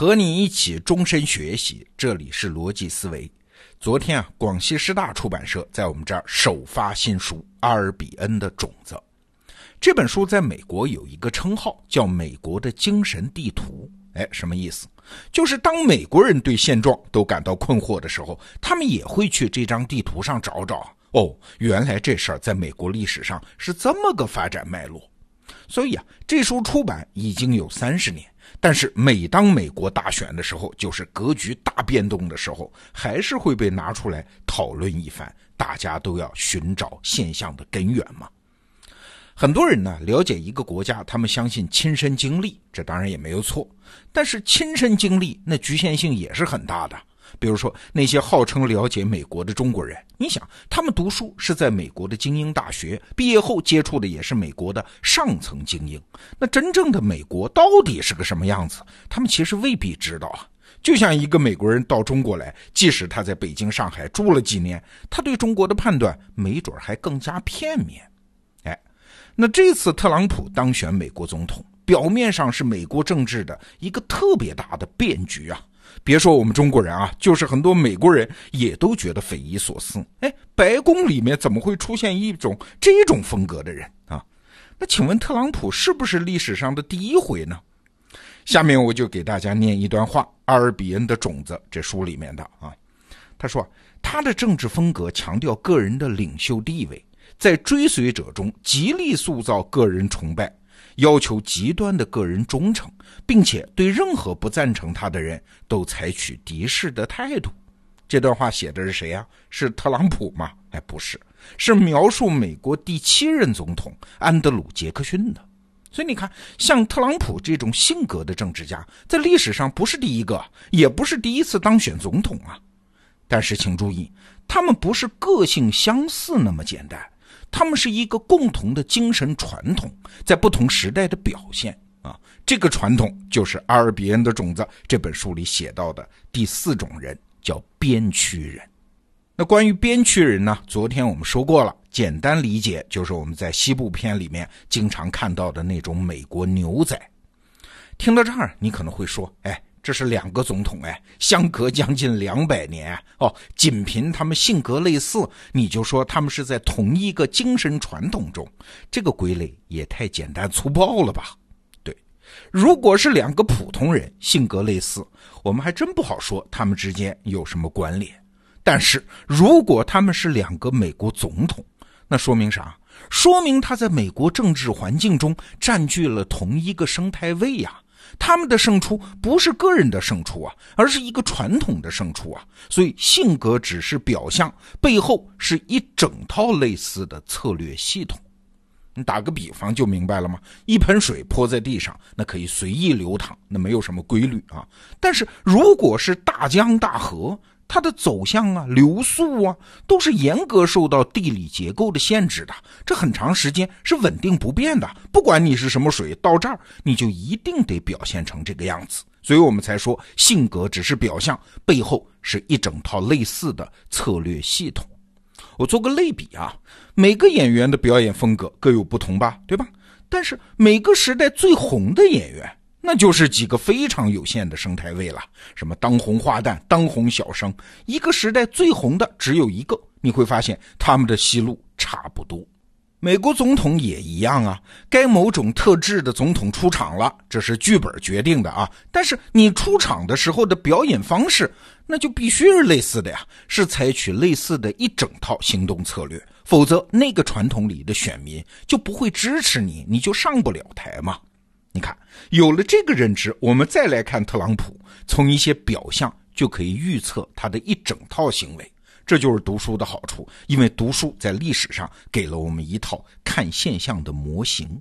和你一起终身学习，这里是逻辑思维。昨天啊，广西师大出版社在我们这儿首发新书《阿尔比恩的种子》。这本书在美国有一个称号，叫“美国的精神地图”。哎，什么意思？就是当美国人对现状都感到困惑的时候，他们也会去这张地图上找找。哦，原来这事儿在美国历史上是这么个发展脉络。所以啊，这书出版已经有三十年。但是每当美国大选的时候，就是格局大变动的时候，还是会被拿出来讨论一番。大家都要寻找现象的根源嘛。很多人呢了解一个国家，他们相信亲身经历，这当然也没有错。但是亲身经历那局限性也是很大的。比如说那些号称了解美国的中国人，你想他们读书是在美国的精英大学，毕业后接触的也是美国的上层精英，那真正的美国到底是个什么样子？他们其实未必知道啊。就像一个美国人到中国来，即使他在北京、上海住了几年，他对中国的判断没准还更加片面。哎，那这次特朗普当选美国总统，表面上是美国政治的一个特别大的变局啊。别说我们中国人啊，就是很多美国人也都觉得匪夷所思。哎，白宫里面怎么会出现一种这种风格的人啊？那请问特朗普是不是历史上的第一回呢？下面我就给大家念一段话，《阿尔比恩的种子》这书里面的啊。他说，他的政治风格强调个人的领袖地位，在追随者中极力塑造个人崇拜。要求极端的个人忠诚，并且对任何不赞成他的人都采取敌视的态度。这段话写的是谁呀？是特朗普吗？哎，不是，是描述美国第七任总统安德鲁·杰克逊的。所以你看，像特朗普这种性格的政治家，在历史上不是第一个，也不是第一次当选总统啊。但是请注意，他们不是个性相似那么简单。他们是一个共同的精神传统，在不同时代的表现啊。这个传统就是《阿尔比恩的种子》这本书里写到的第四种人，叫边区人。那关于边区人呢？昨天我们说过了，简单理解就是我们在西部片里面经常看到的那种美国牛仔。听到这儿，你可能会说：“哎。”这是两个总统哎，相隔将近两百年哦，仅凭他们性格类似，你就说他们是在同一个精神传统中，这个归类也太简单粗暴了吧？对，如果是两个普通人性格类似，我们还真不好说他们之间有什么关联。但是如果他们是两个美国总统，那说明啥？说明他在美国政治环境中占据了同一个生态位呀。他们的胜出不是个人的胜出啊，而是一个传统的胜出啊。所以性格只是表象，背后是一整套类似的策略系统。你打个比方就明白了吗？一盆水泼在地上，那可以随意流淌，那没有什么规律啊。但是如果是大江大河，它的走向啊、流速啊，都是严格受到地理结构的限制的。这很长时间是稳定不变的。不管你是什么水，到这儿你就一定得表现成这个样子。所以我们才说，性格只是表象，背后是一整套类似的策略系统。我做个类比啊，每个演员的表演风格各有不同吧，对吧？但是每个时代最红的演员。那就是几个非常有限的生态位了，什么当红花旦、当红小生，一个时代最红的只有一个。你会发现他们的戏路差不多。美国总统也一样啊，该某种特质的总统出场了，这是剧本决定的啊。但是你出场的时候的表演方式，那就必须是类似的呀，是采取类似的一整套行动策略，否则那个传统里的选民就不会支持你，你就上不了台嘛。你看，有了这个认知，我们再来看特朗普，从一些表象就可以预测他的一整套行为。这就是读书的好处，因为读书在历史上给了我们一套看现象的模型。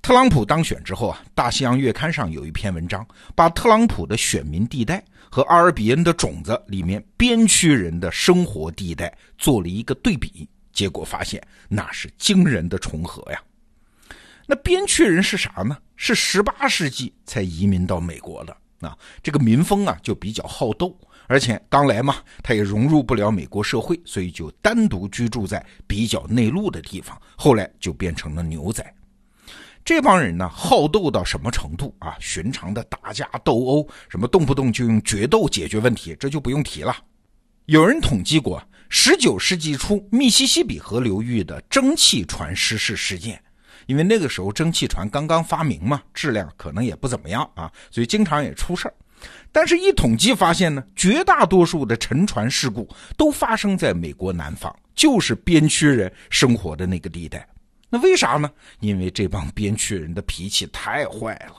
特朗普当选之后啊，《大西洋月刊》上有一篇文章，把特朗普的选民地带和阿尔比恩的种子里面边区人的生活地带做了一个对比，结果发现那是惊人的重合呀。那边区人是啥呢？是十八世纪才移民到美国的啊。这个民风啊就比较好斗，而且刚来嘛，他也融入不了美国社会，所以就单独居住在比较内陆的地方。后来就变成了牛仔。这帮人呢，好斗到什么程度啊？寻常的打架斗殴，什么动不动就用决斗解决问题，这就不用提了。有人统计过，十九世纪初密西西比河流域的蒸汽船失事事件，因为那个时候蒸汽船刚刚发明嘛，质量可能也不怎么样啊，所以经常也出事儿。但是，一统计发现呢，绝大多数的沉船事故都发生在美国南方，就是边区人生活的那个地带。那为啥呢？因为这帮边区人的脾气太坏了。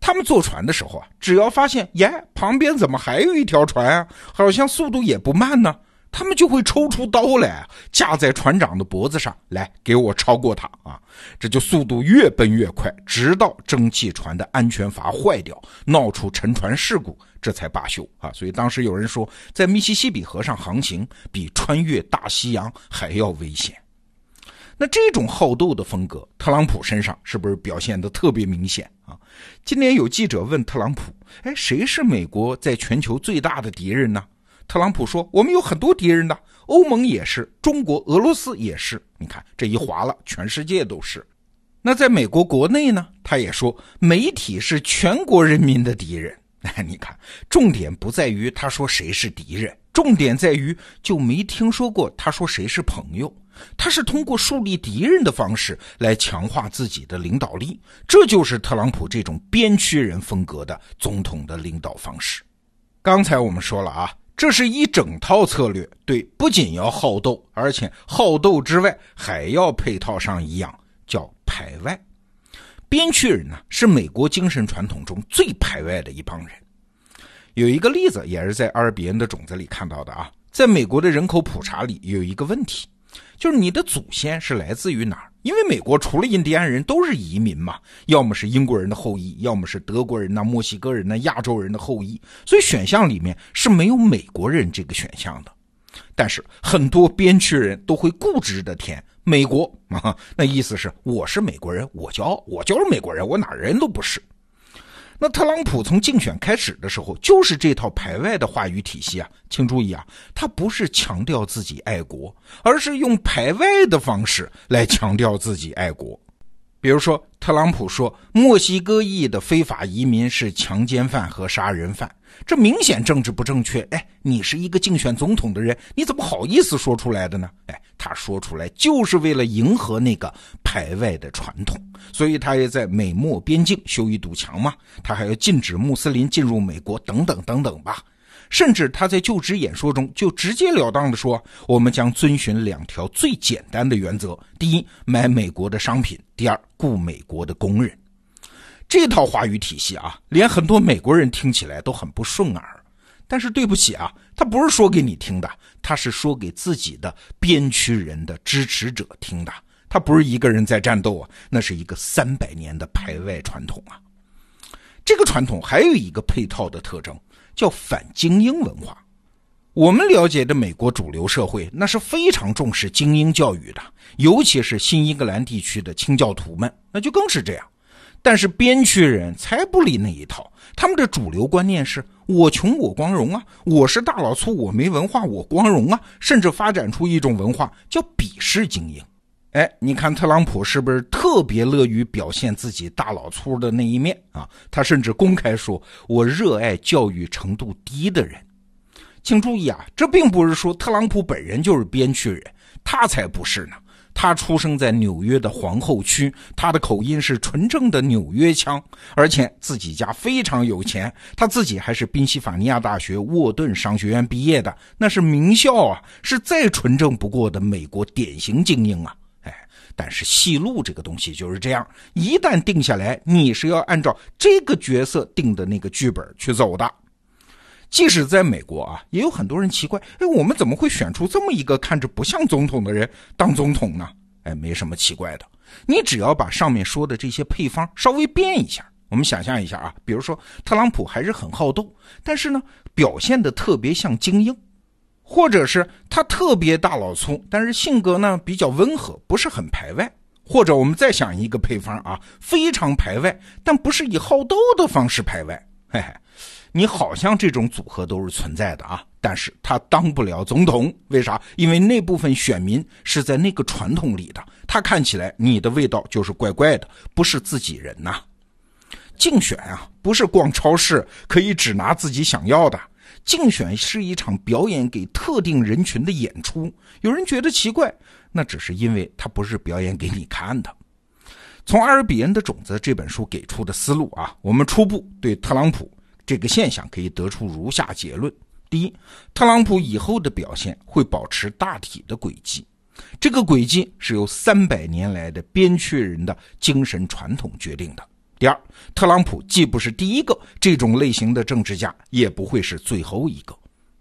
他们坐船的时候啊，只要发现耶，旁边怎么还有一条船啊？好像速度也不慢呢，他们就会抽出刀来，架在船长的脖子上来给我超过他啊！这就速度越奔越快，直到蒸汽船的安全阀坏掉，闹出沉船事故，这才罢休啊！所以当时有人说，在密西西比河上航行比穿越大西洋还要危险。那这种好斗的风格，特朗普身上是不是表现的特别明显啊？今年有记者问特朗普：“哎，谁是美国在全球最大的敌人呢？”特朗普说：“我们有很多敌人的，欧盟也是，中国、俄罗斯也是。你看这一划了，全世界都是。那在美国国内呢？他也说，媒体是全国人民的敌人。哎，你看，重点不在于他说谁是敌人，重点在于就没听说过他说谁是朋友。”他是通过树立敌人的方式来强化自己的领导力，这就是特朗普这种边区人风格的总统的领导方式。刚才我们说了啊，这是一整套策略，对，不仅要好斗，而且好斗之外还要配套上一样，叫排外。边区人呢，是美国精神传统中最排外的一帮人。有一个例子，也是在阿尔比恩的种子里看到的啊，在美国的人口普查里有一个问题。就是你的祖先是来自于哪儿？因为美国除了印第安人都是移民嘛，要么是英国人的后裔，要么是德国人呐、墨西哥人呐、亚洲人的后裔，所以选项里面是没有美国人这个选项的。但是很多边区人都会固执的填美国啊，那意思是我是美国人，我骄傲，我就是美国人，我哪人都不是。那特朗普从竞选开始的时候，就是这套排外的话语体系啊，请注意啊，他不是强调自己爱国，而是用排外的方式来强调自己爱国。比如说，特朗普说墨西哥裔的非法移民是强奸犯和杀人犯，这明显政治不正确。哎，你是一个竞选总统的人，你怎么好意思说出来的呢？哎，他说出来就是为了迎合那个排外的传统，所以他也在美墨边境修一堵墙嘛，他还要禁止穆斯林进入美国，等等等等吧。甚至他在就职演说中就直截了当地说：“我们将遵循两条最简单的原则：第一，买美国的商品；第二，雇美国的工人。”这套话语体系啊，连很多美国人听起来都很不顺耳。但是对不起啊，他不是说给你听的，他是说给自己的边区人的支持者听的。他不是一个人在战斗啊，那是一个三百年的排外传统啊。这个传统还有一个配套的特征。叫反精英文化。我们了解的美国主流社会，那是非常重视精英教育的，尤其是新英格兰地区的清教徒们，那就更是这样。但是边区人才不理那一套，他们的主流观念是我穷我光荣啊，我是大老粗，我没文化我光荣啊，甚至发展出一种文化叫鄙视精英。哎，你看特朗普是不是特别乐于表现自己大老粗的那一面啊？他甚至公开说：“我热爱教育程度低的人。”请注意啊，这并不是说特朗普本人就是边区人，他才不是呢。他出生在纽约的皇后区，他的口音是纯正的纽约腔，而且自己家非常有钱，他自己还是宾夕法尼亚大学沃顿商学院毕业的，那是名校啊，是再纯正不过的美国典型精英啊。哎但是戏路这个东西就是这样，一旦定下来，你是要按照这个角色定的那个剧本去走的。即使在美国啊，也有很多人奇怪，哎，我们怎么会选出这么一个看着不像总统的人当总统呢？哎，没什么奇怪的，你只要把上面说的这些配方稍微变一下。我们想象一下啊，比如说特朗普还是很好斗，但是呢，表现的特别像精英。或者是他特别大老粗，但是性格呢比较温和，不是很排外。或者我们再想一个配方啊，非常排外，但不是以好斗的方式排外。嘿嘿，你好像这种组合都是存在的啊，但是他当不了总统，为啥？因为那部分选民是在那个传统里的，他看起来你的味道就是怪怪的，不是自己人呐。竞选啊，不是逛超市可以只拿自己想要的，竞选是一场表演给特定人群的演出。有人觉得奇怪，那只是因为他不是表演给你看的。从阿尔比恩的种子这本书给出的思路啊，我们初步对特朗普这个现象可以得出如下结论：第一，特朗普以后的表现会保持大体的轨迹，这个轨迹是由三百年来的边区人的精神传统决定的；第二，特朗普既不是第一个这种类型的政治家，也不会是最后一个；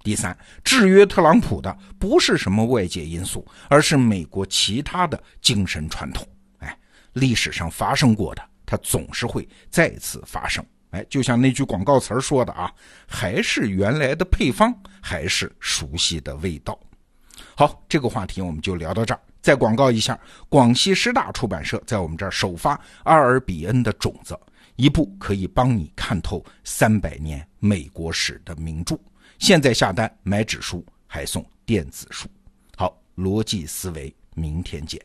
第三，制约特朗普的不是什么外界因素，而是美国其他的精神传统。哎历史上发生过的，它总是会再次发生。哎，就像那句广告词说的啊，还是原来的配方，还是熟悉的味道。好，这个话题我们就聊到这儿。再广告一下，广西师大出版社在我们这儿首发《阿尔比恩的种子》，一部可以帮你看透三百年美国史的名著。现在下单买纸书，还送电子书。好，逻辑思维，明天见。